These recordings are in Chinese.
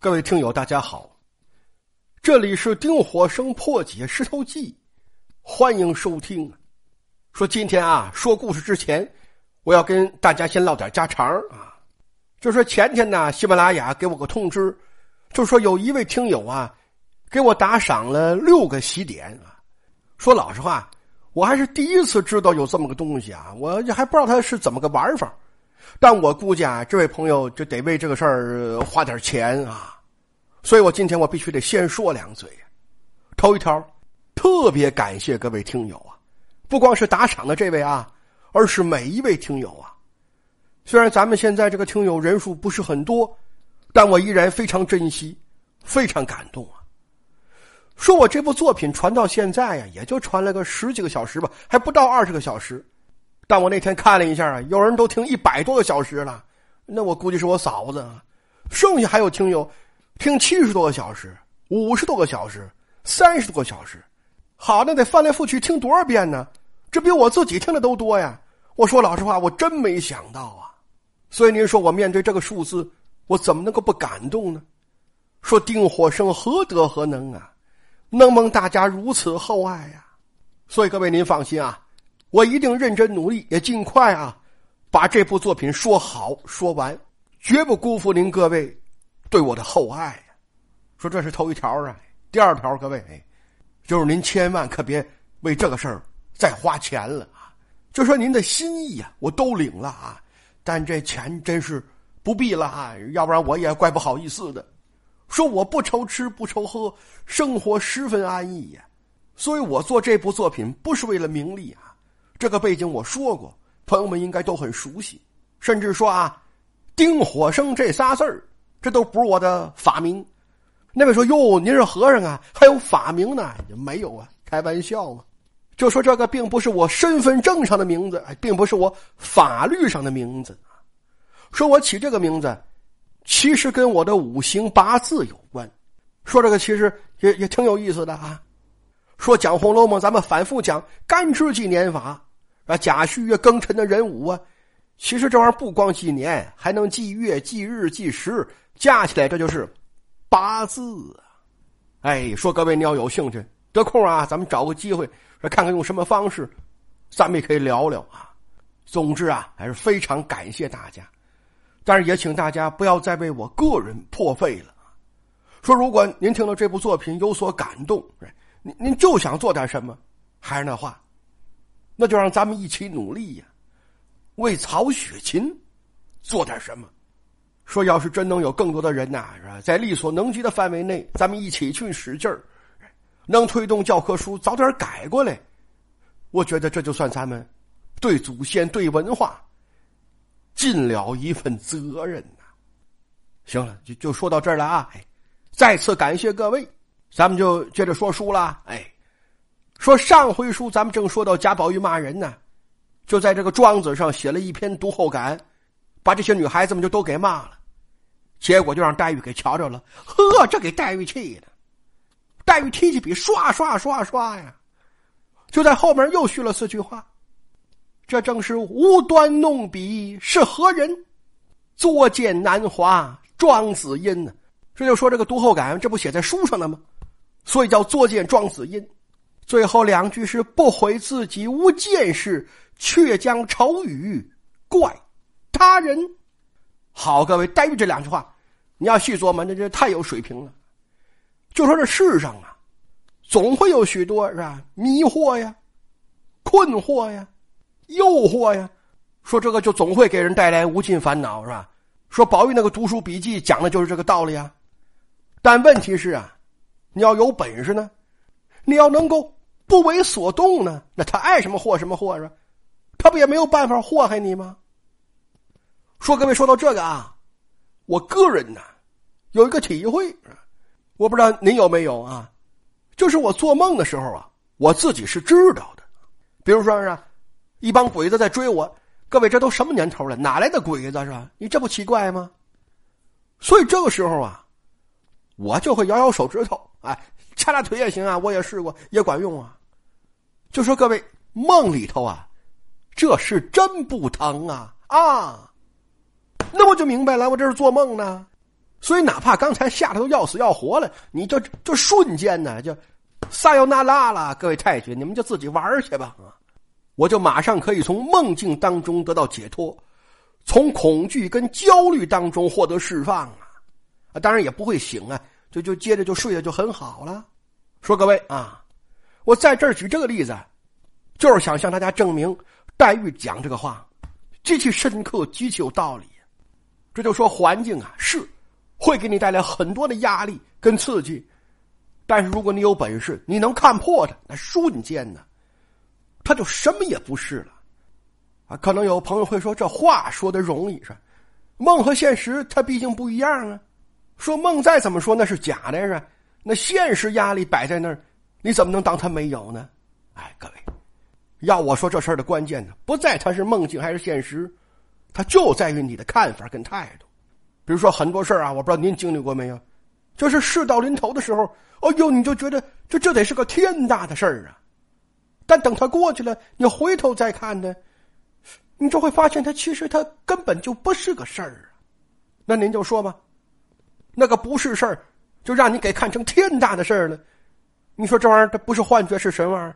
各位听友，大家好，这里是丁火生破解石头记，欢迎收听。说今天啊，说故事之前，我要跟大家先唠点家常啊。就说前天呢，喜马拉雅给我个通知，就说有一位听友啊，给我打赏了六个喜点啊。说老实话，我还是第一次知道有这么个东西啊，我还不知道他是怎么个玩法。但我估计啊，这位朋友就得为这个事儿花点钱啊，所以我今天我必须得先说两嘴。头一条，特别感谢各位听友啊，不光是打赏的这位啊，而是每一位听友啊。虽然咱们现在这个听友人数不是很多，但我依然非常珍惜，非常感动啊。说我这部作品传到现在呀，也就传了个十几个小时吧，还不到二十个小时。但我那天看了一下啊，有人都听一百多个小时了，那我估计是我嫂子啊。剩下还有听友听七十多个小时、五十多个小时、三十多个小时，好，那得翻来覆去听多少遍呢？这比我自己听的都多呀！我说老实话，我真没想到啊。所以您说我面对这个数字，我怎么能够不感动呢？说丁火生何德何能啊，能蒙大家如此厚爱呀？所以各位您放心啊。我一定认真努力，也尽快啊，把这部作品说好说完，绝不辜负您各位对我的厚爱。说这是头一条啊，第二条，各位，就是您千万可别为这个事儿再花钱了啊。就说您的心意啊，我都领了啊，但这钱真是不必了啊，要不然我也怪不好意思的。说我不愁吃不愁喝，生活十分安逸呀，所以我做这部作品不是为了名利啊。这个背景我说过，朋友们应该都很熟悉，甚至说啊，“丁火生”这仨字儿，这都不是我的法名。那位说：“哟，您是和尚啊，还有法名呢？”也没有啊，开玩笑嘛。就说这个并不是我身份证上的名字，并不是我法律上的名字。说我起这个名字，其实跟我的五行八字有关。说这个其实也也挺有意思的啊。说讲《红楼梦》，咱们反复讲干支纪年法。啊，甲戌月庚辰的人物啊，其实这玩意儿不光纪年，还能记月、记日、记时，加起来这就是八字啊！哎，说各位你要有兴趣，得空啊，咱们找个机会说看看用什么方式，咱们也可以聊聊啊。总之啊，还是非常感谢大家，但是也请大家不要再为我个人破费了。说如果您听了这部作品有所感动，您您就想做点什么，还是那话。那就让咱们一起努力呀，为曹雪芹做点什么。说要是真能有更多的人呐，是吧，在力所能及的范围内，咱们一起去使劲儿，能推动教科书早点改过来，我觉得这就算咱们对祖先、对文化尽了一份责任呐。行了，就就说到这儿了啊！哎，再次感谢各位，咱们就接着说书了。哎。说上回书咱们正说到贾宝玉骂人呢，就在这个庄子上写了一篇读后感，把这些女孩子们就都给骂了，结果就让黛玉给瞧着了，呵，这给黛玉气的，黛玉提起笔刷刷刷刷呀，就在后面又续了四句话，这正是无端弄笔是何人，作践南华庄子音呢？这就说这个读后感，这不写在书上的吗？所以叫作践庄子音。最后两句是不悔自己无见识，却将丑语怪他人。好，各位，黛玉这两句话，你要细琢磨，那这太有水平了。就说这世上啊，总会有许多是吧？迷惑呀，困惑呀，诱惑呀。说这个就总会给人带来无尽烦恼，是吧？说宝玉那个读书笔记讲的就是这个道理啊。但问题是啊，你要有本事呢，你要能够。不为所动呢？那他爱什么祸什么祸是吧？他不也没有办法祸害你吗？说各位说到这个啊，我个人呢有一个体会，我不知道您有没有啊？就是我做梦的时候啊，我自己是知道的。比如说是，一帮鬼子在追我，各位这都什么年头了？哪来的鬼子是吧？你这不奇怪吗？所以这个时候啊，我就会摇摇手指头，哎，掐俩腿也行啊，我也试过，也管用啊。就说各位梦里头啊，这是真不疼啊啊！那我就明白了，我这是做梦呢。所以哪怕刚才吓得都要死要活了，你就就瞬间呢就撒由那拉了。各位太君，你们就自己玩去吧啊！我就马上可以从梦境当中得到解脱，从恐惧跟焦虑当中获得释放啊！啊，当然也不会醒啊，就就接着就睡了，就很好了。说各位啊，我在这儿举这个例子，就是想向大家证明黛玉讲这个话极其深刻，极其有道理。这就说环境啊是会给你带来很多的压力跟刺激，但是如果你有本事，你能看破它，那瞬间呢，他就什么也不是了。啊，可能有朋友会说，这话说的容易是，梦和现实它毕竟不一样啊。说梦再怎么说那是假的是，那现实压力摆在那儿，你怎么能当它没有呢？哎，各位，要我说这事儿的关键呢，不在它是梦境还是现实，它就在于你的看法跟态度。比如说很多事儿啊，我不知道您经历过没有，就是事到临头的时候，哦呦，你就觉得这这得是个天大的事儿啊，但等他过去了，你回头再看呢，你就会发现他其实他根本就不是个事儿啊。那您就说吧。那个不是事儿，就让你给看成天大的事儿了。你说这玩意儿它不是幻觉是什么玩意儿？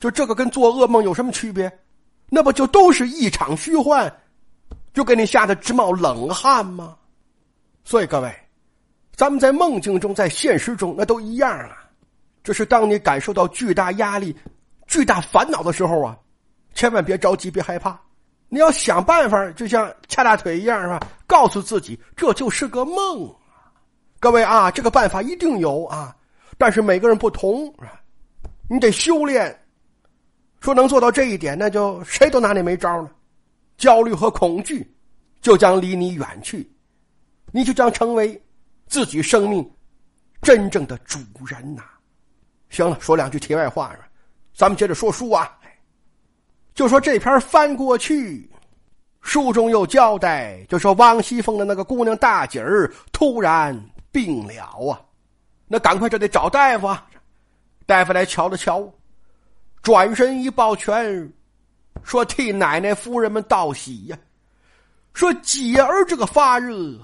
就这个跟做噩梦有什么区别？那不就都是一场虚幻，就给你吓得直冒冷汗吗？所以各位，咱们在梦境中，在现实中那都一样啊。这是当你感受到巨大压力、巨大烦恼的时候啊，千万别着急，别害怕，你要想办法，就像掐大腿一样，是吧？告诉自己这就是个梦。各位啊，这个办法一定有啊，但是每个人不同啊，你得修炼。说能做到这一点，那就谁都拿你没招了。焦虑和恐惧就将离你远去，你就将成为自己生命真正的主人呐。行了，说两句题外话，咱们接着说书啊。就说这篇翻过去，书中有交代，就说王熙凤的那个姑娘大姐儿突然。病了啊，那赶快这得找大夫啊！大夫来瞧了瞧，转身一抱拳，说：“替奶奶夫人们道喜呀！说姐儿这个发热，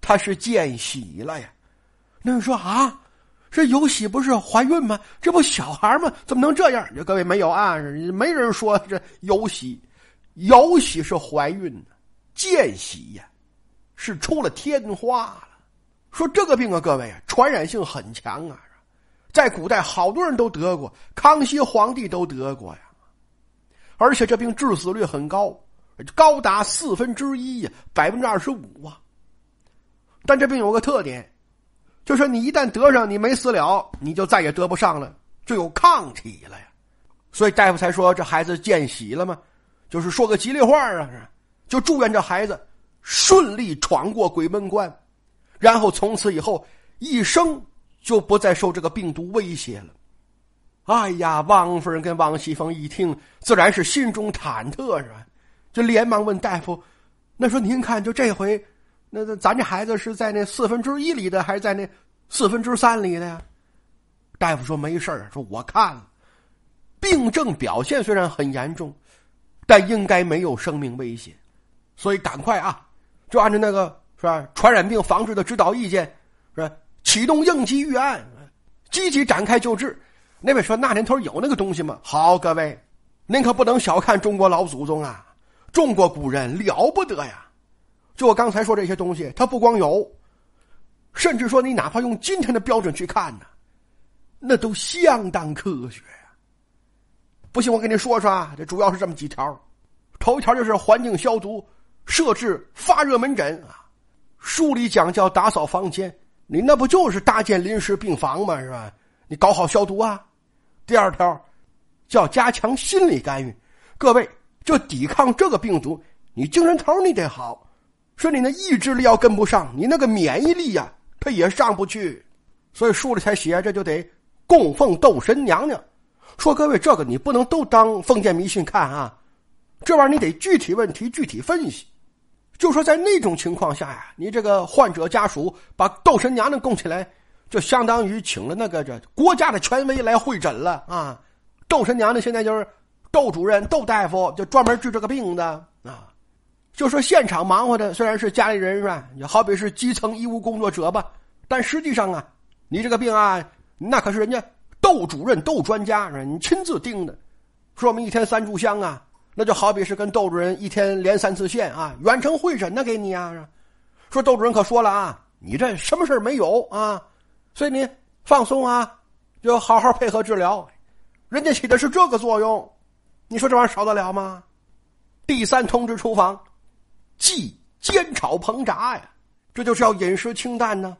她是见喜了呀。”那人说：“啊，这有喜不是怀孕吗？这不小孩吗？怎么能这样？”各位没有啊，没人说这有喜，有喜是怀孕，见喜呀，是出了天花了。说这个病啊，各位啊，传染性很强啊，在古代好多人都得过，康熙皇帝都得过呀，而且这病致死率很高，高达四分之一呀，百分之二十五啊。但这病有个特点，就是你一旦得上，你没死了，你就再也得不上了，就有抗体了呀。所以大夫才说这孩子见喜了吗？就是说个吉利话啊，就祝愿这孩子顺利闯过鬼门关。然后从此以后，一生就不再受这个病毒威胁了。哎呀，王夫人跟王熙凤一听，自然是心中忐忑，是吧？就连忙问大夫：“那说您看，就这回，那咱这孩子是在那四分之一里的，还是在那四分之三里的呀？”大夫说：“没事儿，说我看了，病症表现虽然很严重，但应该没有生命危险，所以赶快啊，就按照那个。”是吧？传染病防治的指导意见，是吧？启动应急预案，积极展开救治。那位说那年头有那个东西吗？好，各位，您可不能小看中国老祖宗啊！中国古人了不得呀！就我刚才说这些东西，它不光有，甚至说你哪怕用今天的标准去看呢，那都相当科学呀。不信我给你说说啊，这主要是这么几条。头一条就是环境消毒，设置发热门诊啊。书里讲叫打扫房间，你那不就是搭建临时病房吗？是吧？你搞好消毒啊。第二条，叫加强心理干预。各位，就抵抗这个病毒，你精神头你得好，说你那意志力要跟不上，你那个免疫力呀，它也上不去。所以书里才写，这就得供奉斗神娘娘。说各位，这个你不能都当封建迷信看啊，这玩意儿你得具体问题具体分析。就说在那种情况下呀，你这个患者家属把斗神娘娘供起来，就相当于请了那个这国家的权威来会诊了啊！斗神娘娘现在就是窦主任、窦大夫，就专门治这个病的啊。就说现场忙活的虽然是家里人是吧？也好比是基层医务工作者吧，但实际上啊，你这个病啊，那可是人家窦主任、窦专家是吧？你亲自盯的，说我们一天三炷香啊，那就好比是跟窦主任一天连三次线啊，远程会诊呢给你啊。说窦主任可说了啊，你这什么事没有啊？所以你放松啊，就好好配合治疗。人家起的是这个作用，你说这玩意儿少得了吗？第三通知厨房。忌煎炒烹炸呀，这就是要饮食清淡呢，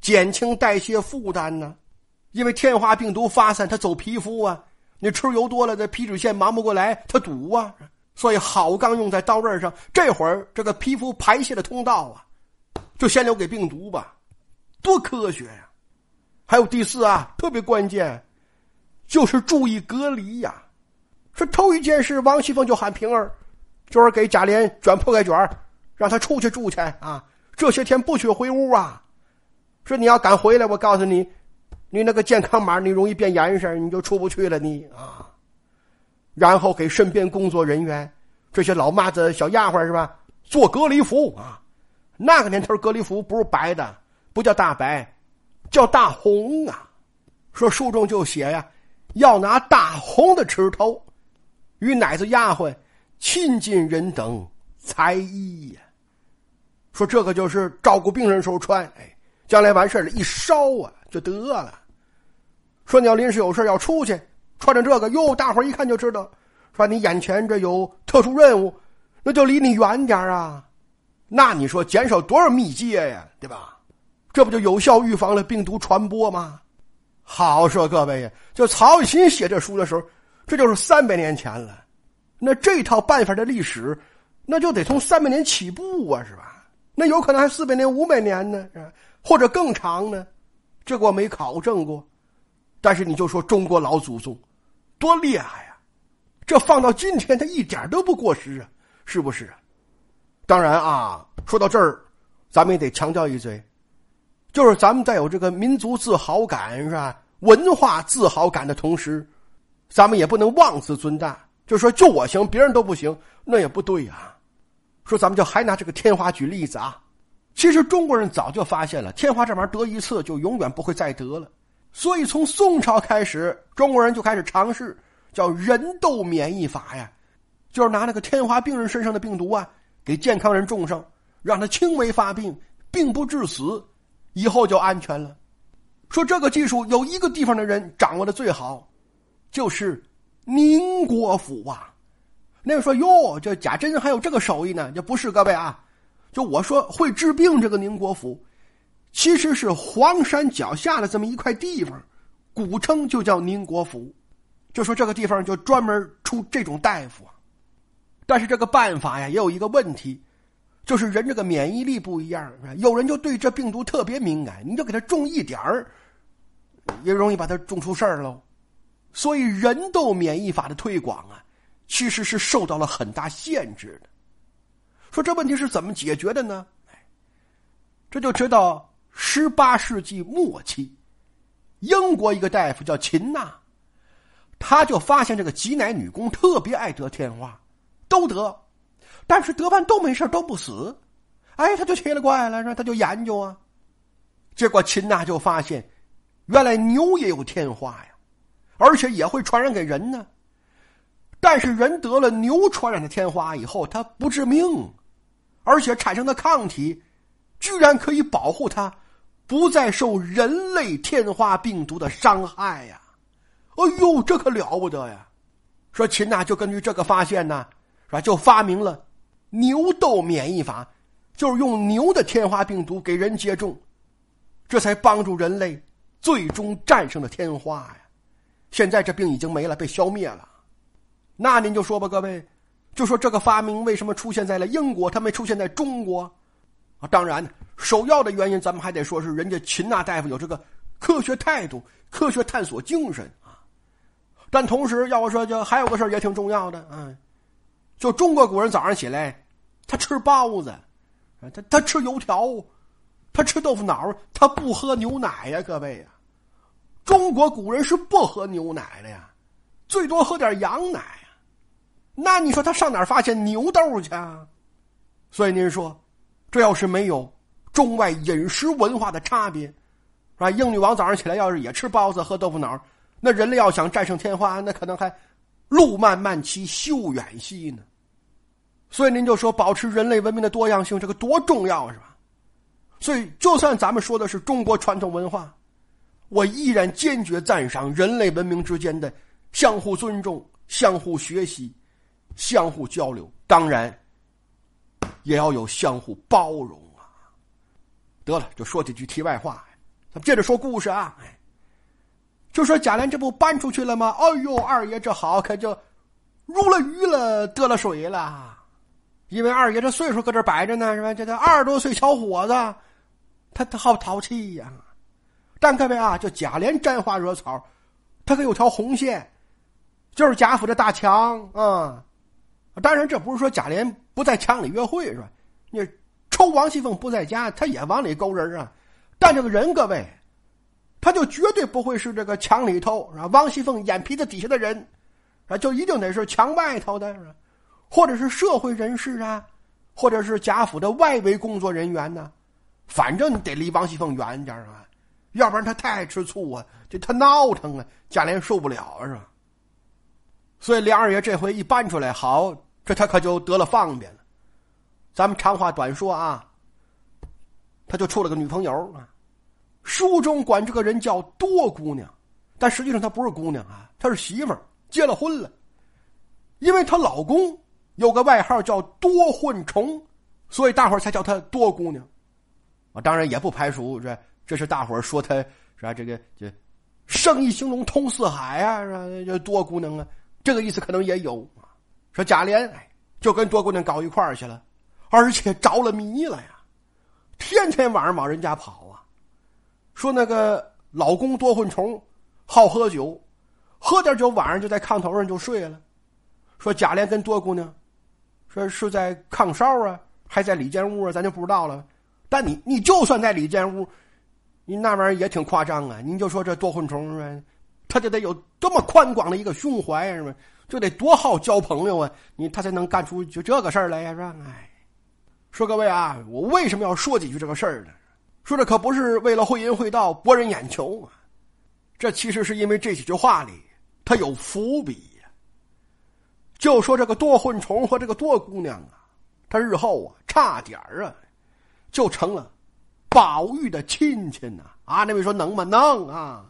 减轻代谢负担呢。因为天花病毒发散，它走皮肤啊，你吃油多了，这皮脂腺忙不过来，它堵啊。所以好钢用在刀刃上，这会儿这个皮肤排泄的通道啊，就先留给病毒吧，多科学呀！还有第四啊，特别关键，就是注意隔离呀。说头一件事，王熙凤就喊平儿。就是给贾琏卷铺盖卷让他出去住去啊！这些天不许回屋啊！说你要敢回来，我告诉你，你那个健康码你容易变严实，你就出不去了你啊！然后给身边工作人员这些老妈子、小丫鬟是吧？做隔离服啊！那个年头隔离服不是白的，不叫大白，叫大红啊！说书中就写呀，要拿大红的尺头与奶子丫鬟。亲近人等才衣呀，说这个就是照顾病人时候穿，哎，将来完事了，一烧啊就得了。说你要临时有事要出去，穿着这个，哟，大伙一看就知道，说你眼前这有特殊任务，那就离你远点啊。那你说减少多少密接呀，对吧？这不就有效预防了病毒传播吗？好说各位呀，就曹雪芹写这书的时候，这就是三百年前了。那这套办法的历史，那就得从三百年起步啊，是吧？那有可能还四百年、五百年呢，是吧？或者更长呢？这个我没考证过。但是你就说中国老祖宗多厉害呀！这放到今天，他一点都不过时啊，是不是？当然啊，说到这儿，咱们也得强调一嘴，就是咱们在有这个民族自豪感是吧？文化自豪感的同时，咱们也不能妄自尊大。就说就我行，别人都不行，那也不对呀。说咱们就还拿这个天花举例子啊。其实中国人早就发现了，天花这玩意儿得一次就永远不会再得了。所以从宋朝开始，中国人就开始尝试叫人痘免疫法呀，就是拿那个天花病人身上的病毒啊，给健康人种上，让他轻微发病，并不致死，以后就安全了。说这个技术有一个地方的人掌握的最好，就是。宁国府啊，那个说哟，这贾珍还有这个手艺呢？这不是各位啊，就我说会治病这个宁国府，其实是黄山脚下的这么一块地方，古称就叫宁国府，就说这个地方就专门出这种大夫。但是这个办法呀，也有一个问题，就是人这个免疫力不一样，有人就对这病毒特别敏感，你就给他种一点儿，也容易把他种出事儿喽。所以，人痘免疫法的推广啊，其实是受到了很大限制的。说这问题是怎么解决的呢？这就知道十八世纪末期，英国一个大夫叫秦纳，他就发现这个挤奶女工特别爱得天花，都得，但是得完都没事都不死。哎，他就奇了怪了，他就研究啊，结果秦纳就发现，原来牛也有天花呀。而且也会传染给人呢，但是人得了牛传染的天花以后，它不致命，而且产生的抗体，居然可以保护它，不再受人类天花病毒的伤害呀！哎呦，这可了不得呀！说秦呐，就根据这个发现呢，是吧？就发明了牛痘免疫法，就是用牛的天花病毒给人接种，这才帮助人类最终战胜了天花呀！现在这病已经没了，被消灭了。那您就说吧，各位，就说这个发明为什么出现在了英国，它没出现在中国？啊，当然，首要的原因咱们还得说是人家秦娜大夫有这个科学态度、科学探索精神啊。但同时，要我说，就还有个事儿也挺重要的，嗯，就中国古人早上起来，他吃包子，他他吃油条，他吃豆腐脑，他不喝牛奶呀，各位呀。中国古人是不喝牛奶的呀，最多喝点羊奶。那你说他上哪儿发现牛痘去啊？所以您说，这要是没有中外饮食文化的差别，是吧？英女王早上起来要是也吃包子喝豆腐脑，那人类要想战胜天花，那可能还路漫漫其修远兮呢。所以您就说，保持人类文明的多样性，这个多重要是吧？所以，就算咱们说的是中国传统文化，我依然坚决赞赏人类文明之间的相互尊重、相互学习、相互交流。当然。也要有相互包容！得了，就说几句题外话，咱们接着说故事啊。就说贾琏这不搬出去了吗？哎呦，二爷这好可就入了鱼了，得了水了。因为二爷这岁数搁这摆着呢，是吧？这这二十多岁小伙子，他他好淘气呀。但各位啊，就贾琏沾花惹草，他可有条红线，就是贾府的大墙啊。当然，这不是说贾琏不在墙里约会是吧？你抽王熙凤不在家，他也往里勾人啊。但这个人，各位，他就绝对不会是这个墙里头啊？王熙凤眼皮子底下的人，啊，就一定得是墙外头的，或者是社会人士啊，或者是贾府的外围工作人员呢。反正你得离王熙凤远点啊，要不然他太爱吃醋啊，这他闹腾啊，贾琏受不了是吧？所以梁二爷这回一搬出来，好。这他可就得了方便了，咱们长话短说啊，他就处了个女朋友啊。书中管这个人叫多姑娘，但实际上她不是姑娘啊，她是媳妇儿，结了婚了。因为她老公有个外号叫多混虫，所以大伙儿才叫她多姑娘。啊，当然也不排除这这是大伙儿说她是吧？这个这生意兴隆通四海啊，是吧？这多姑娘啊，这个意思可能也有。说贾琏就跟多姑娘搞一块儿去了，而且着了迷了呀，天天晚上往人家跑啊。说那个老公多混虫，好喝酒，喝点酒晚上就在炕头上就睡了。说贾琏跟多姑娘，说是在炕梢啊，还在里间屋啊，咱就不知道了。但你你就算在里间屋，你那玩意儿也挺夸张啊。您就说这多混虫是吧？他就得有多么宽广的一个胸怀是吧？就得多好交朋友啊！你他才能干出就这个事儿来呀，是吧？哎，说各位啊，我为什么要说几句这个事儿呢？说的可不是为了会淫会道博人眼球啊，这其实是因为这几句话里它有伏笔呀。就说这个多混虫和这个多姑娘啊，他日后啊差点啊就成了宝玉的亲戚呢啊！那位说能吗？能啊！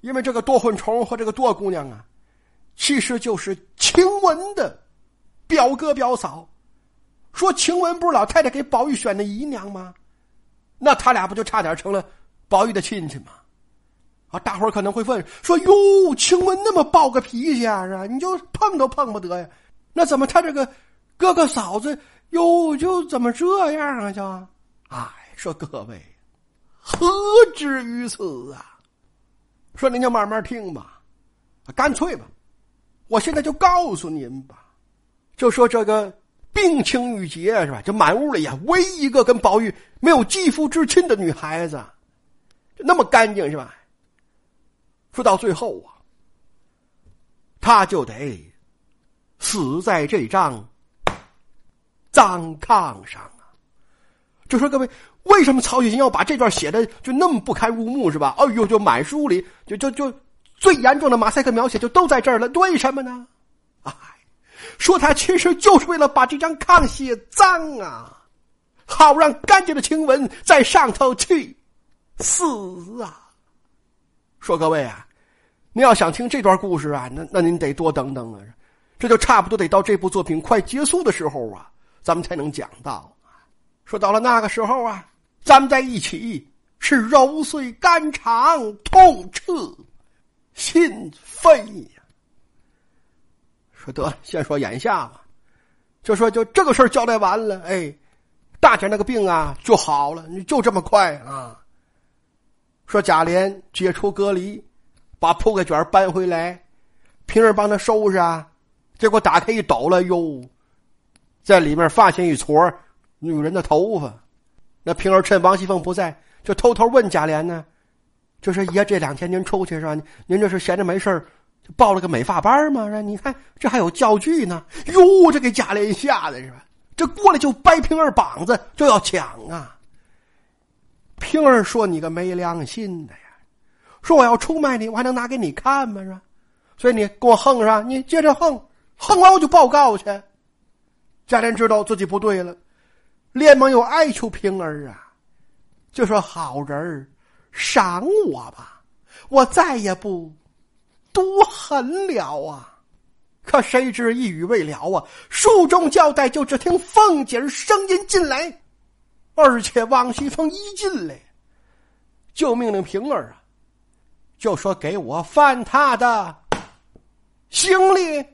因为这个多混虫和这个多姑娘啊。其实就是晴雯的表哥表嫂，说晴雯不是老太太给宝玉选的姨娘吗？那他俩不就差点成了宝玉的亲戚吗？啊，大伙可能会问说：“哟，晴雯那么暴个脾气啊，是？你就碰都碰不得呀？那怎么他这个哥哥嫂子哟就怎么这样啊？就哎，说各位何至于此啊？说您就慢慢听吧，干脆吧。”我现在就告诉您吧，就说这个冰清玉洁是吧？这满屋里呀，唯一一个跟宝玉没有肌肤之亲的女孩子，那么干净是吧？说到最后啊，他就得死在这张脏炕上啊！就说各位，为什么曹雪芹要把这段写的就那么不堪入目是吧？哎呦，就满书里就就就。最严重的马赛克描写就都在这儿了，为什么呢？啊，说他其实就是为了把这张炕写脏啊，好让干净的晴雯在上头去死啊。说各位啊，您要想听这段故事啊，那那您得多等等啊，这就差不多得到这部作品快结束的时候啊，咱们才能讲到。说到了那个时候啊，咱们在一起是揉碎肝肠，痛彻。心扉呀！说得了，先说眼下吧，就说就这个事儿交代完了，哎，大姐那个病啊就好了，你就这么快啊？说贾琏解除隔离，把铺盖卷搬回来，平儿帮他收拾啊，结果打开一抖了，哟，在里面发现一撮女人的头发。那平儿趁王熙凤不在，就偷偷问贾琏呢。就说爷这两天您出去是吧？您这是闲着没事报了个美发班吗？是吧？你看这还有教具呢。哟，这给贾琏吓的是吧？这过来就掰平儿膀子就要抢啊！平儿说：“你个没良心的呀！说我要出卖你，我还能拿给你看吗？是吧？所以你给我横上，你接着横，横完我就报告去。”贾琏知道自己不对了，连忙又哀求平儿啊，就说：“好人，赏我吧，我再也不多狠了啊！”可谁知一语未了啊，书中交代，就只听凤姐儿声音进来，而且王熙凤一进来，就命令平儿啊，就说：“给我翻他的行李。”